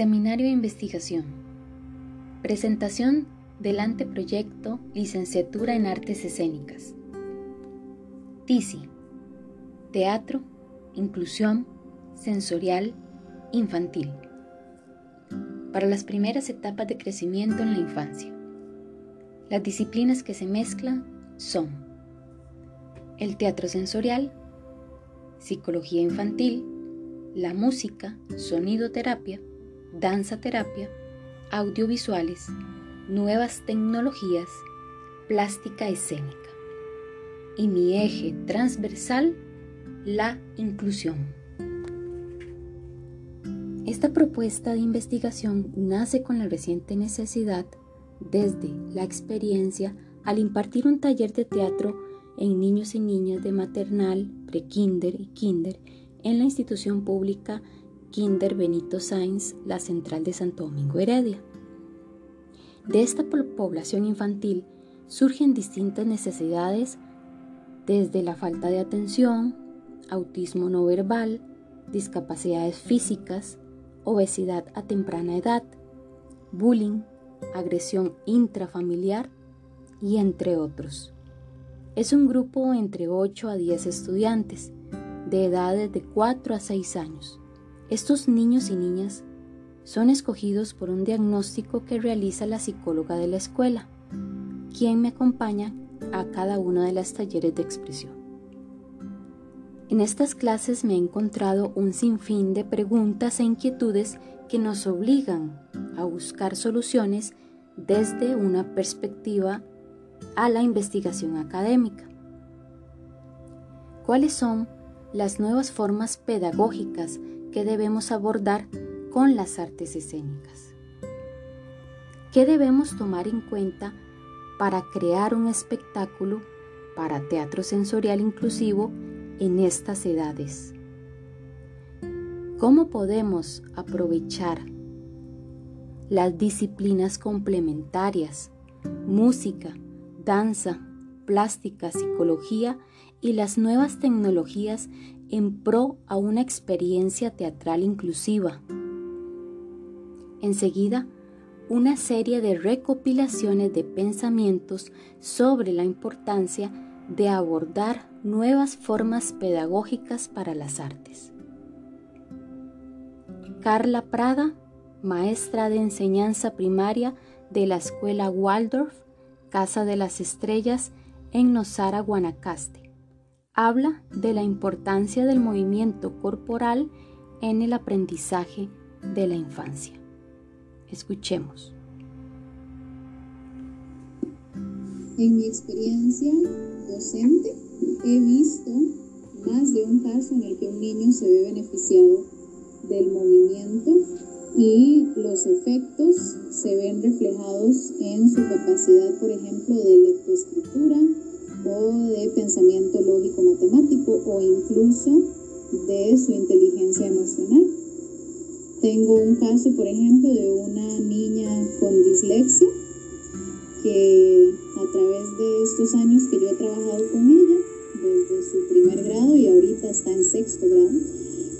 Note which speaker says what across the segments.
Speaker 1: Seminario de Investigación. Presentación del anteproyecto Licenciatura en Artes Escénicas. TISI. Teatro, Inclusión, Sensorial, Infantil. Para las primeras etapas de crecimiento en la infancia. Las disciplinas que se mezclan son el teatro sensorial, psicología infantil, la música, sonido terapia, danza terapia, audiovisuales, nuevas tecnologías, plástica escénica. Y mi eje transversal, la inclusión. Esta propuesta de investigación nace con la reciente necesidad, desde la experiencia, al impartir un taller de teatro en niños y niñas de maternal, prekinder y kinder en la institución pública Kinder Benito Sainz, la central de Santo Domingo Heredia. De esta población infantil surgen distintas necesidades desde la falta de atención, autismo no verbal, discapacidades físicas, obesidad a temprana edad, bullying, agresión intrafamiliar y entre otros. Es un grupo entre 8 a 10 estudiantes de edades de 4 a 6 años estos niños y niñas son escogidos por un diagnóstico que realiza la psicóloga de la escuela, quien me acompaña a cada una de las talleres de expresión. En estas clases me he encontrado un sinfín de preguntas e inquietudes que nos obligan a buscar soluciones desde una perspectiva a la investigación académica. ¿Cuáles son las nuevas formas pedagógicas que debemos abordar con las artes escénicas. ¿Qué debemos tomar en cuenta para crear un espectáculo para teatro sensorial inclusivo en estas edades? ¿Cómo podemos aprovechar las disciplinas complementarias, música, danza, plástica, psicología y las nuevas tecnologías en pro a una experiencia teatral inclusiva. Enseguida, una serie de recopilaciones de pensamientos sobre la importancia de abordar nuevas formas pedagógicas para las artes. Carla Prada, maestra de enseñanza primaria de la Escuela Waldorf, Casa de las Estrellas, en Nosara, Guanacaste habla de la importancia del movimiento corporal en el aprendizaje de la infancia. Escuchemos.
Speaker 2: En mi experiencia docente he visto más de un caso en el que un niño se ve beneficiado del movimiento y los efectos se ven reflejados en su capacidad, por ejemplo, de lectoescritura, o de pensamiento lógico matemático o incluso de su inteligencia emocional. Tengo un caso, por ejemplo, de una niña con dislexia que a través de estos años que yo he trabajado con ella, desde su primer grado y ahorita está en sexto grado,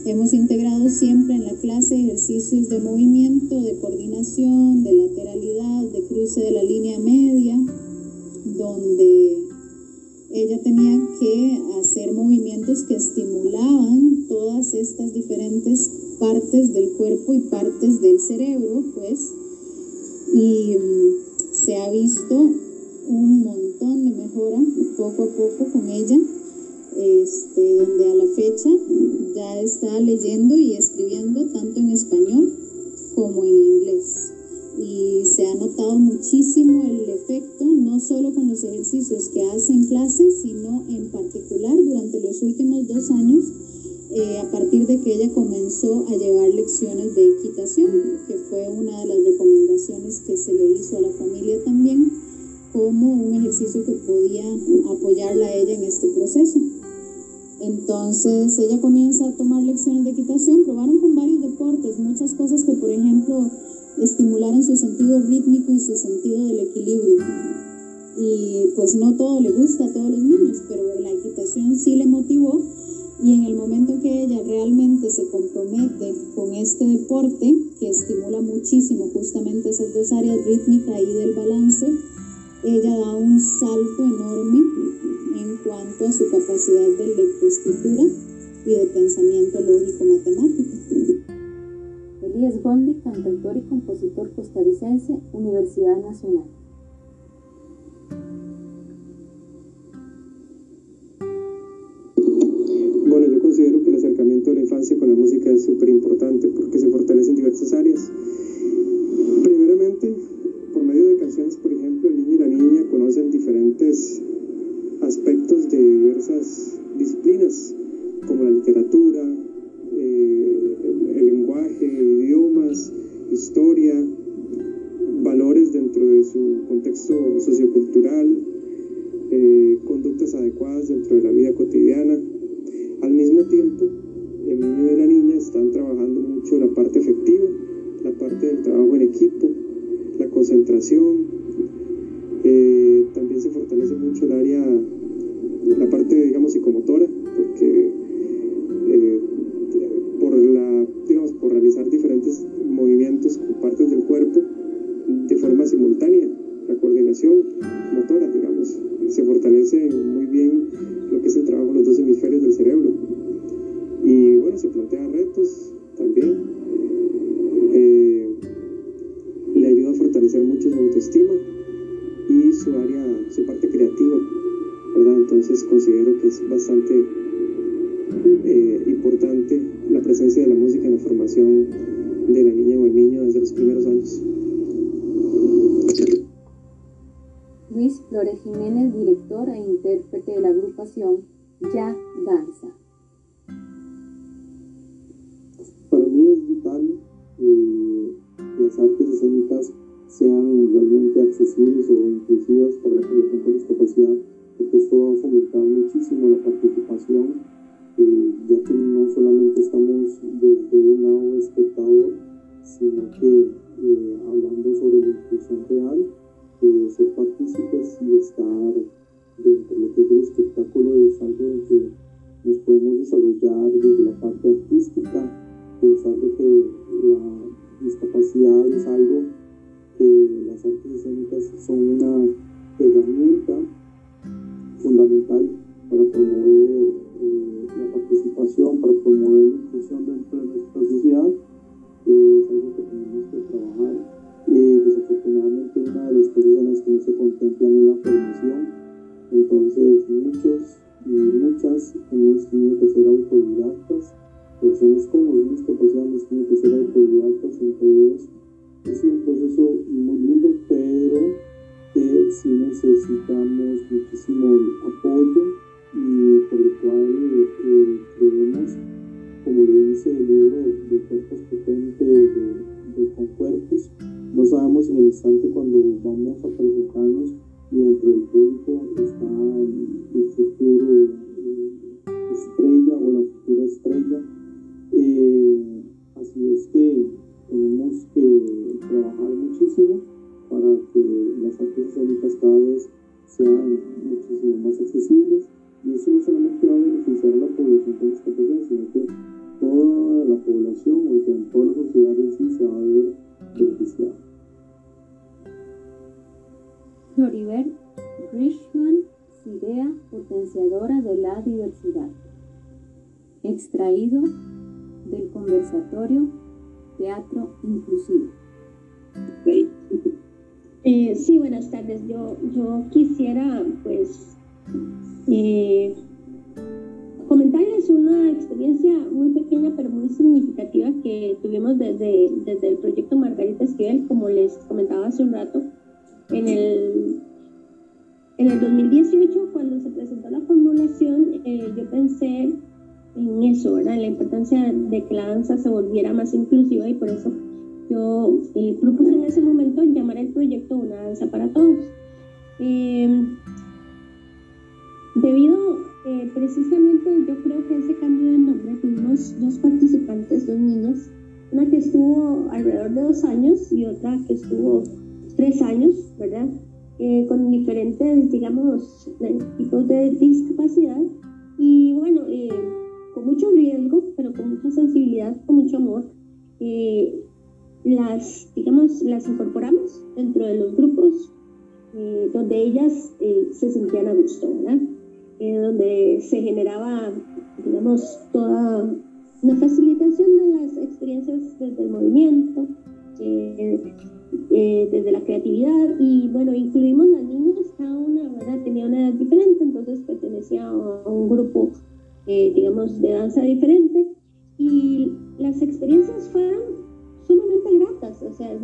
Speaker 2: hemos integrado siempre en la clase ejercicios de movimiento, de coordinación, de lateralidad, de cruce de la línea media, donde ella tenía que hacer movimientos que estimulaban todas estas diferentes partes del cuerpo y partes del cerebro, pues, y mm, se ha visto un montón de mejora poco a poco con ella, este, donde a la fecha ya está leyendo y escribiendo tanto en español como en inglés y se ha notado muchísimo el efecto, no solo con los ejercicios que hace en clases, sino en particular durante los últimos dos años, eh, a partir de que ella comenzó a llevar lecciones de equitación, que fue una de las recomendaciones que se le hizo a la familia también, como un ejercicio que podía apoyarla a ella en este proceso. Entonces ella comienza a tomar lecciones de equitación, probaron con varios deportes, muchas cosas que por ejemplo estimular en su sentido rítmico y su sentido del equilibrio. Y pues no todo le gusta a todos los niños, pero la equitación sí le motivó Y en el momento que ella realmente se compromete con este deporte, que estimula muchísimo justamente esas dos áreas rítmica y del balance, ella da un salto enorme en cuanto a su capacidad de lectoescritura y de pensamiento lógico matemático.
Speaker 1: Elías Gondi, cantautor y compositor costarricense, Universidad Nacional.
Speaker 3: Bueno, yo considero que el acercamiento de la infancia con la música es súper importante porque se fortalece en diversas áreas. Primeramente, por medio de canciones, por ejemplo, el niño y la niña conocen diferentes aspectos de diversas disciplinas, como la literatura, el lenguaje, idiomas, historia, valores dentro de su contexto sociocultural, eh, conductas adecuadas dentro de la vida cotidiana. Al mismo tiempo, el niño y la niña están trabajando mucho la parte afectiva, la parte del trabajo en equipo, la concentración. Eh, también se fortalece mucho el área, la parte, digamos, psicomotora, porque eh, por, la, realizar diferentes movimientos con partes del cuerpo de forma simultánea, la coordinación motora, digamos, se fortalece muy bien lo que es el trabajo de los dos hemisferios del cerebro. Y bueno, se plantea retos también. Eh, le ayuda a fortalecer mucho su autoestima y su área, su parte creativa, ¿verdad? Entonces considero que es bastante eh, importante presencia de la música en la formación de la niña o el niño desde los primeros años.
Speaker 1: Luis Flores Jiménez, director e intérprete de la agrupación Ya Danza.
Speaker 3: Para mí es vital que las artes escénicas sean realmente accesibles o inclusivas para la población con discapacidad, porque esto va a fomentar muchísimo la participación, ya que no solamente estamos desde un lado espectador, sino que eh, hablando sobre la inclusión real, eh, ser partícipes y estar dentro de lo que es el espectáculo es algo en que nos podemos desarrollar desde la parte artística, pensar que la discapacidad es algo que las artes escénicas son una herramienta fundamental para promover eh, la participación, para promover la inclusión dentro de nuestra sociedad, eh, es algo que tenemos que trabajar. Eh, desafortunadamente una de las cosas en las que no se contemplan es la formación, entonces muchos y muchas hemos tenido que ser autodidactas, personas con discapacidad hemos tenido que ser autodidactas en todo eso es un proceso muy lindo, pero que sí necesitamos muchísimo apoyo y por el cual eh, creemos, como le dice el libro de cuerpos potentes de, de Concuerpos, no sabemos en el instante cuando vamos a presentarnos y dentro del público está el futuro
Speaker 4: Quisiera, pues, eh, comentarles una experiencia muy pequeña pero muy significativa que tuvimos desde, desde el proyecto Margarita Esquivel, como les comentaba hace un rato, en el, en el 2018, cuando se presentó la formulación, eh, yo pensé en eso, ¿verdad? En la importancia de que la danza se volviera más inclusiva y por eso yo eh, propuse en ese momento llamar el proyecto Una danza para todos. Eh, debido eh, precisamente, yo creo que ese cambio de nombre, tuvimos dos participantes, dos niñas, una que estuvo alrededor de dos años y otra que estuvo tres años, ¿verdad? Eh, con diferentes, digamos, tipos de discapacidad. Y bueno, eh, mucha sensibilidad, con mucho amor, eh, las, digamos, las incorporamos dentro de los grupos eh, donde ellas eh, se sentían a gusto, ¿verdad? donde se generaba, digamos, toda una facilitación de las experiencias desde el movimiento, desde la creatividad y bueno, incluimos las niñas, cada una ¿verdad? tenía una edad diferente, entonces pertenecía a un grupo, digamos, de danza diferente y las experiencias fueron sumamente gratas, o sea,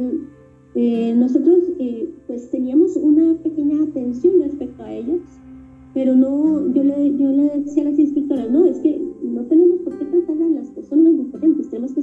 Speaker 4: eh, nosotros eh, pues teníamos una pequeña atención respecto a ellos, pero no, yo le, yo le decía a las instructoras, no, es que no tenemos por qué tratar a las personas diferentes, tenemos que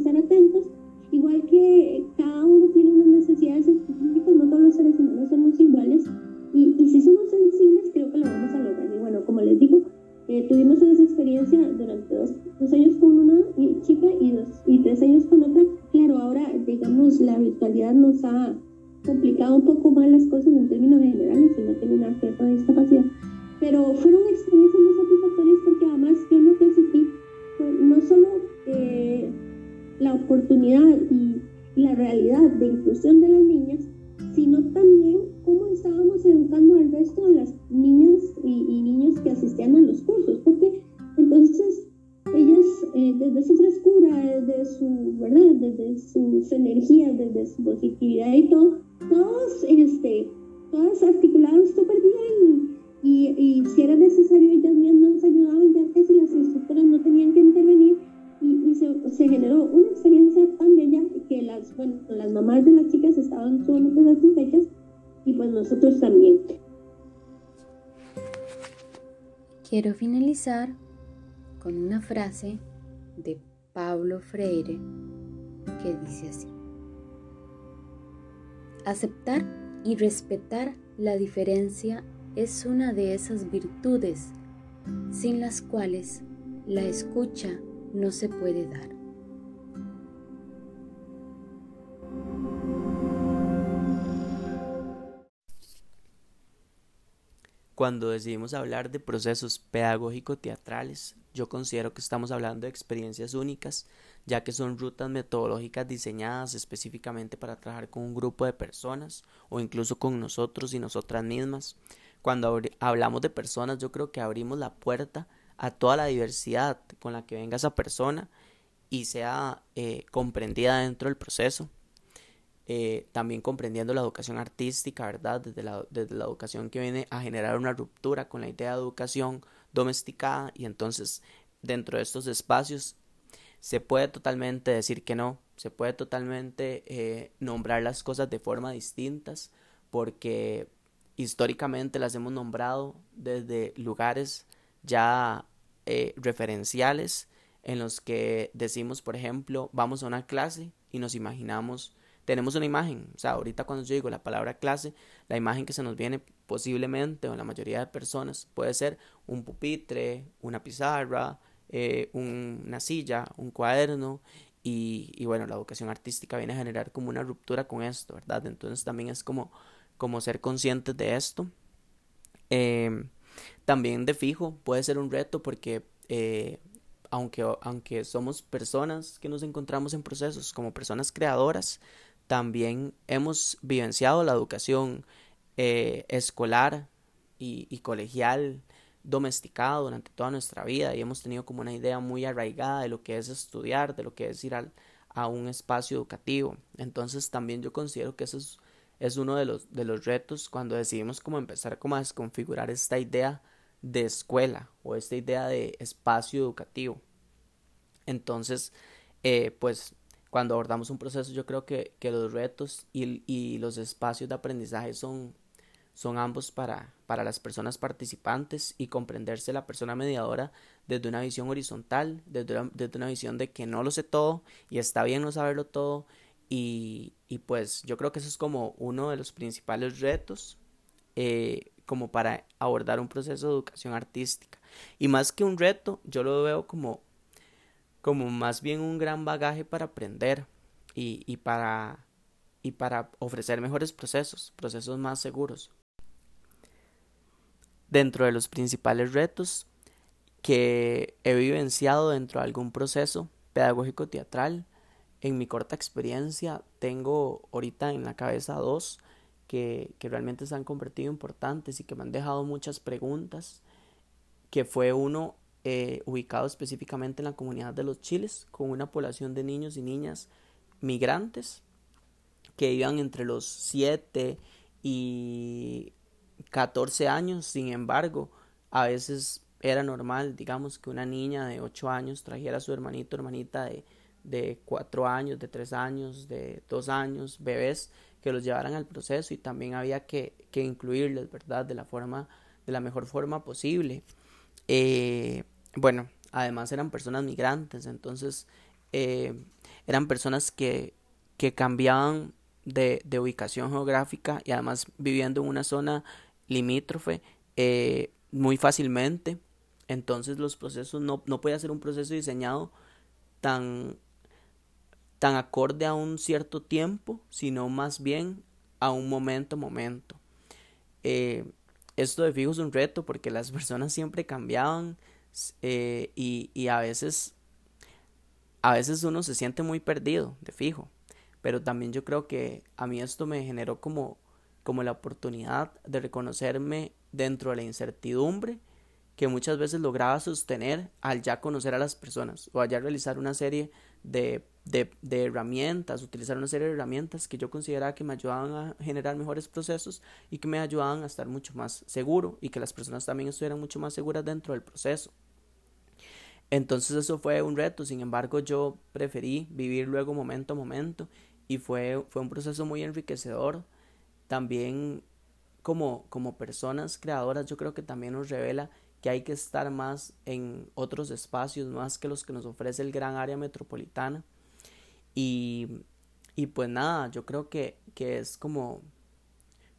Speaker 4: sus energías, desde su positividad y todo, todos, este, todas articuladas súper bien y, y, si era necesario ellas mismas nos ayudaban ya que si las instructoras no tenían que intervenir y, se, se, generó una experiencia tan bella que las, bueno, las mamás de las chicas estaban sumamente satisfechas y pues nosotros también.
Speaker 1: Quiero finalizar con una frase de Pablo Freire que dice así. Aceptar y respetar la diferencia es una de esas virtudes sin las cuales la escucha no se puede dar.
Speaker 5: Cuando decidimos hablar de procesos pedagógico-teatrales, yo considero que estamos hablando de experiencias únicas, ya que son rutas metodológicas diseñadas específicamente para trabajar con un grupo de personas o incluso con nosotros y nosotras mismas. Cuando hablamos de personas, yo creo que abrimos la puerta a toda la diversidad con la que venga esa persona y sea eh, comprendida dentro del proceso. Eh, también comprendiendo la educación artística, ¿verdad? Desde la, desde la educación que viene a generar una ruptura con la idea de educación domesticada y entonces dentro de estos espacios se puede totalmente decir que no, se puede totalmente eh, nombrar las cosas de forma distintas porque históricamente las hemos nombrado desde lugares ya eh, referenciales en los que decimos, por ejemplo, vamos a una clase y nos imaginamos, tenemos una imagen, o sea, ahorita cuando yo digo la palabra clase, la imagen que se nos viene posiblemente, o la mayoría de personas, puede ser un pupitre, una pizarra, eh, una silla, un cuaderno, y, bueno, la educación artística viene a generar como una ruptura con esto, ¿verdad? Entonces también es como, como ser conscientes de esto. Eh, también de fijo puede ser un reto porque eh, aunque, aunque somos personas que nos encontramos en procesos como personas creadoras, también hemos vivenciado la educación eh, escolar y, colegial domesticada durante toda nuestra vida y hemos tenido como una idea muy arraigada de lo que es estudiar, de lo que es ir a un espacio educativo. Entonces también yo considero que eso es, es uno de los, de los retos cuando decidimos como empezar como a desconfigurar esta idea de escuela o esta idea de espacio educativo. Entonces, eh, pues cuando abordamos un proceso yo creo que, que los retos y, y, los espacios de aprendizaje son, son ambos para, para las personas participantes y comprenderse la persona mediadora desde una visión horizontal, desde una, desde una visión de que no lo sé todo y está bien no saberlo todo y, y pues yo creo que eso es como uno de los principales retos eh, como para abordar un proceso de educación artística. Y más que un reto, yo lo veo como, como más bien un gran bagaje para aprender y, y, para, y para ofrecer mejores procesos, procesos más seguros. Dentro de los principales retos que he vivenciado dentro de algún proceso pedagógico teatral. En mi corta experiencia tengo ahorita en la cabeza dos que, que realmente se han convertido importantes y que me han dejado muchas preguntas, que fue uno eh, ubicado específicamente en la comunidad de los Chiles, con una población de niños y niñas migrantes que iban entre los 7 y 14 años, sin embargo, a veces era normal, digamos, que una niña de 8 años trajera a su hermanito, hermanita de, de 4 años, de 3 años, de 2 años, bebés, que los llevaran al proceso y también había que, que incluirles, ¿verdad? De la forma, de la mejor forma posible. Eh, bueno, además eran personas migrantes, entonces eh, eran personas que, que cambiaban de, de, ubicación geográfica y además viviendo en una zona limítrofe eh, muy fácilmente. Entonces los procesos no, no puede ser un proceso diseñado tan, tan acorde a un cierto tiempo, sino más bien a un momento, momento. Eh, esto de fijo es un reto porque las personas siempre cambiaban eh, y, y a veces a veces uno se siente muy perdido, de fijo, pero también yo creo que a mí esto me generó como, como la oportunidad de reconocerme dentro de la incertidumbre que muchas veces lograba sostener al ya conocer a las personas o al ya realizar una serie de, de, de, herramientas, utilizar una serie de herramientas que yo consideraba que me ayudaban a generar mejores procesos y que me ayudaban a estar mucho más seguro y que las personas también estuvieran mucho más seguras dentro del proceso. Entonces eso fue un reto, sin embargo yo preferí vivir luego momento a momento y fue, fue un proceso muy enriquecedor. También como, como personas creadoras yo creo que también nos revela que hay que estar más en otros espacios más que los que nos ofrece el gran área metropolitana. Y, y pues nada, yo creo que, que es como,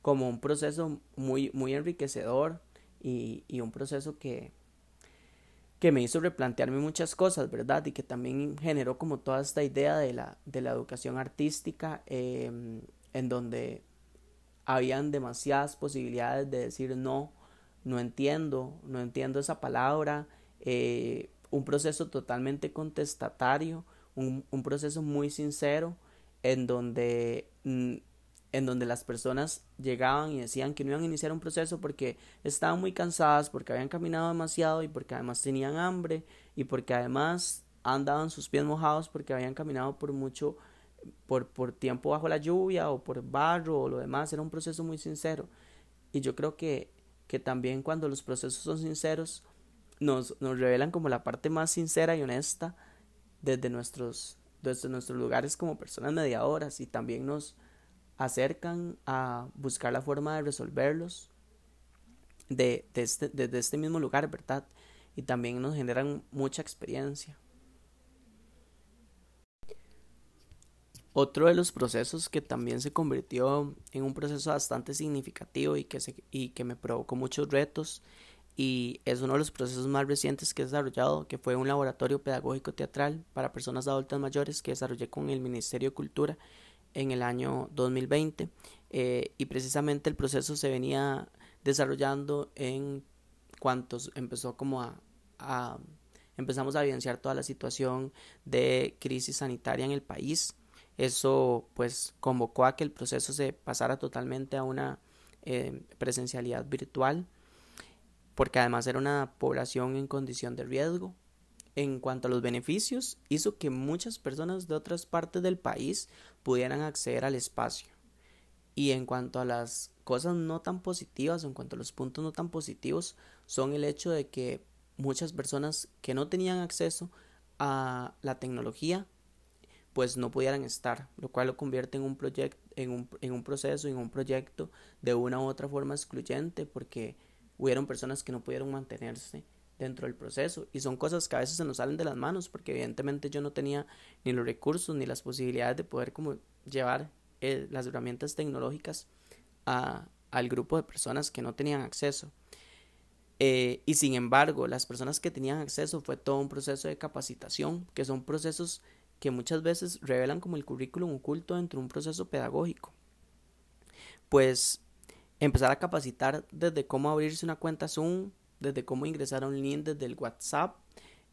Speaker 5: como un proceso muy, muy enriquecedor y, y un proceso que, que me hizo replantearme muchas cosas, ¿verdad? Y que también generó como toda esta idea de la, de la educación artística, eh, en donde habían demasiadas posibilidades de decir no, no entiendo, no entiendo esa palabra, eh, un proceso totalmente contestatario, un, un, proceso muy sincero, en donde mm, en donde las personas llegaban y decían que no iban a iniciar un proceso porque estaban muy cansadas, porque habían caminado demasiado y porque además tenían hambre y porque además andaban sus pies mojados porque habían caminado por mucho, por, por tiempo bajo la lluvia o por barro o lo demás. Era un proceso muy sincero. Y yo creo que, que también cuando los procesos son sinceros, nos, nos revelan como la parte más sincera y honesta desde nuestros, desde nuestros lugares como personas mediadoras y también nos, acercan a buscar la forma de resolverlos de, de este, desde este mismo lugar, ¿verdad? Y también nos generan mucha experiencia. Otro de los procesos que también se convirtió en un proceso bastante significativo y que, se, y que me provocó muchos retos y es uno de los procesos más recientes que he desarrollado, que fue un laboratorio pedagógico teatral para personas adultas mayores que desarrollé con el Ministerio de Cultura en el año 2020 eh, y precisamente el proceso se venía desarrollando en cuantos empezó como a, a, empezamos a evidenciar toda la situación de crisis sanitaria en el país eso pues convocó a que el proceso se pasara totalmente a una eh, presencialidad virtual porque además era una población en condición de riesgo en cuanto a los beneficios, hizo que muchas personas de otras partes del país pudieran acceder al espacio. Y en cuanto a las cosas no tan positivas, en cuanto a los puntos no tan positivos, son el hecho de que muchas personas que no tenían acceso a la tecnología, pues no pudieran estar, lo cual lo convierte en un proyecto, en un, en un proceso, en un proyecto de una u otra forma excluyente, porque hubieron personas que no pudieron mantenerse dentro del proceso. Y son cosas que a veces se nos salen de las manos porque evidentemente yo no tenía ni los recursos ni las posibilidades de poder como llevar eh, las herramientas tecnológicas a, al grupo de personas que no tenían acceso. Eh, y sin embargo las personas que tenían acceso fue todo un proceso de capacitación que son procesos que muchas veces revelan como el currículum oculto dentro de un proceso pedagógico pues empezar a capacitar desde cómo abrirse una cuenta Zoom desde cómo ingresar a un link desde el WhatsApp,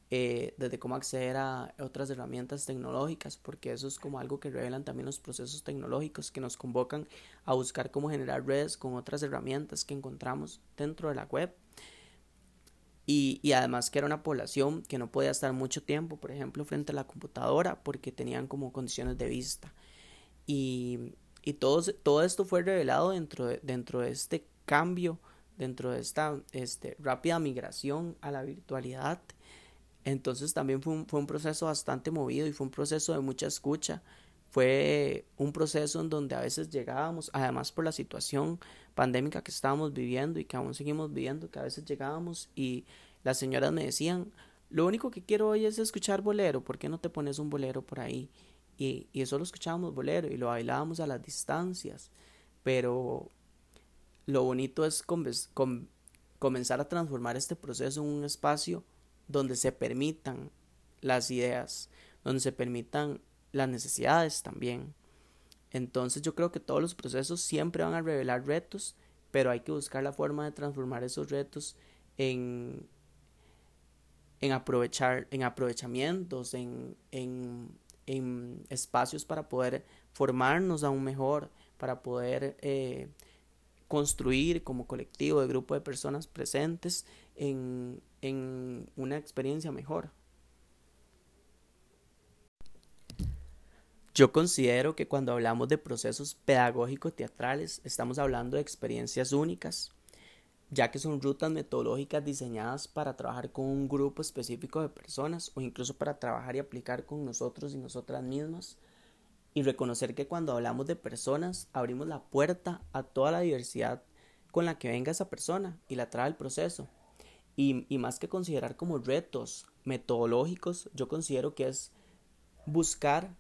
Speaker 5: eh, desde cómo acceder a otras herramientas tecnológicas, porque eso es como algo que revelan también los procesos tecnológicos que nos convocan a buscar cómo generar redes con otras herramientas que encontramos dentro de la web. Y, y, además que era una población que no podía estar mucho tiempo, por ejemplo, frente a la computadora porque tenían como condiciones de vista. Y, y todo, todo esto fue revelado dentro de, dentro de este cambio, dentro de esta este, rápida migración a la virtualidad. Entonces también fue fue un proceso bastante movido y fue un proceso de mucha escucha. Fue un proceso en donde a veces llegábamos, además por la situación pandémica que estábamos viviendo y que aún seguimos viviendo, que a veces llegábamos y las señoras me decían, lo único que quiero hoy es escuchar bolero, ¿por qué no te pones un bolero por ahí? Y, y eso lo escuchábamos bolero y lo bailábamos a las distancias, pero lo bonito es comenzar a transformar este proceso en un espacio donde se permitan las ideas, donde se permitan las necesidades también. Entonces yo creo que todos los procesos siempre van a revelar retos, pero hay que buscar la forma de transformar esos retos en, en aprovechar, en aprovechamientos, en, en en espacios para poder formarnos aún mejor, para poder eh, construir como colectivo de grupo de personas presentes en, en una experiencia mejor. Yo considero que cuando hablamos de procesos pedagógicos teatrales estamos hablando de experiencias únicas, ya que son rutas metodológicas diseñadas para trabajar con un grupo específico de personas o incluso para trabajar y aplicar con nosotros y nosotras mismas y reconocer que cuando hablamos de personas abrimos la puerta a toda la diversidad con la que venga esa persona y la trae al proceso. Y, y más que considerar como retos metodológicos, yo considero que es buscar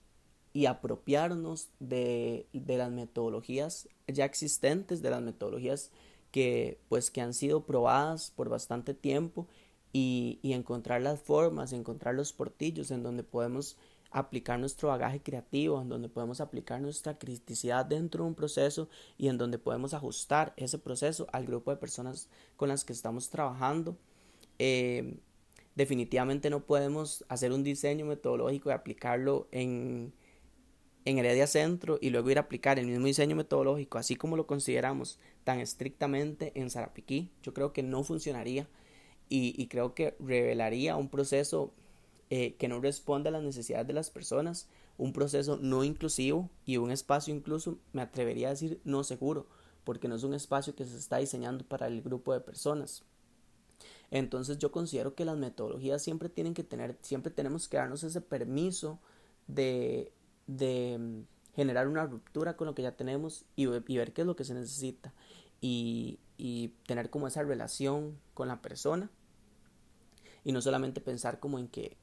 Speaker 5: y apropiarnos de, de las metodologías ya existentes, de las metodologías que pues que han sido probadas por bastante tiempo y, y encontrar las formas, encontrar los portillos en donde podemos aplicar nuestro bagaje creativo, en donde podemos aplicar nuestra criticidad dentro de un proceso y en donde podemos ajustar ese proceso al grupo de personas con las que estamos trabajando. Eh, definitivamente no podemos hacer un diseño metodológico y aplicarlo en, en Heredia Centro y luego ir a aplicar el mismo diseño metodológico, así como lo consideramos tan estrictamente en Sarapiquí, yo creo que no funcionaría y, creo que revelaría un proceso eh, que no responde a las necesidades de las personas, un proceso no inclusivo y un espacio incluso, me atrevería a decir, no seguro, porque no es un espacio que se está diseñando para el grupo de personas. Entonces yo considero que las metodologías siempre tienen que tener, siempre tenemos que darnos ese permiso de de mm, generar una ruptura con lo que ya tenemos y, ver qué es lo que se necesita y, y, tener como esa relación con la persona y no solamente pensar como en que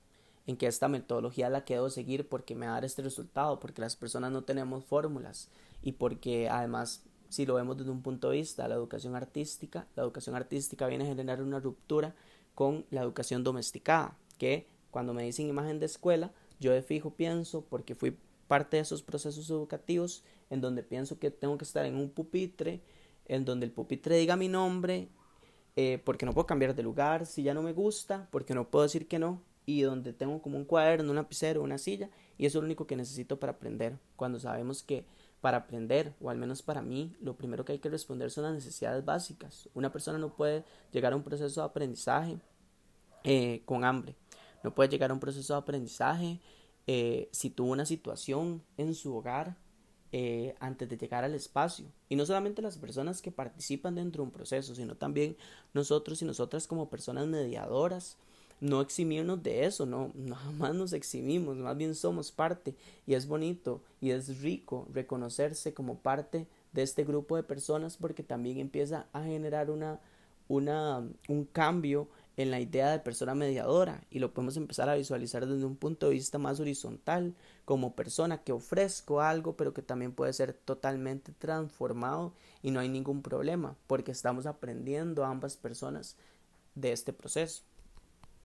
Speaker 5: en que esta metodología la quiero seguir porque me va a dar este resultado porque las personas no tenemos fórmulas y porque además si lo vemos desde un punto de vista la educación artística la educación artística viene a generar una ruptura con la educación domesticada que cuando me dicen imagen de escuela yo de fijo pienso porque fui parte de esos procesos educativos en donde pienso que tengo que estar en un pupitre, en donde el pupitre diga mi nombre, eh, porque no puedo cambiar de lugar si ya no me gusta, porque no puedo decir que no, y donde tengo como un cuaderno, un lapicero, una silla, y eso es lo único que necesito para aprender, cuando sabemos que para aprender, o al menos para mí, lo primero que hay que responder son las necesidades básicas. Una persona no puede llegar a un proceso de aprendizaje eh, con hambre, no puede llegar a un proceso de aprendizaje eh, si tuvo una situación en su hogar eh, antes de llegar al espacio. Y no solamente las personas que participan dentro de un proceso, sino también nosotros y nosotras como personas mediadoras. No eximirnos de eso, no, no jamás nos eximimos, más bien somos parte y es bonito y es rico reconocerse como parte de este grupo de personas porque también empieza a generar una, una, un cambio en la idea de persona mediadora y lo podemos empezar a visualizar desde un punto de vista más horizontal, como persona que ofrezco algo, pero que también puede ser totalmente transformado y no hay ningún problema, porque estamos aprendiendo ambas personas de este proceso.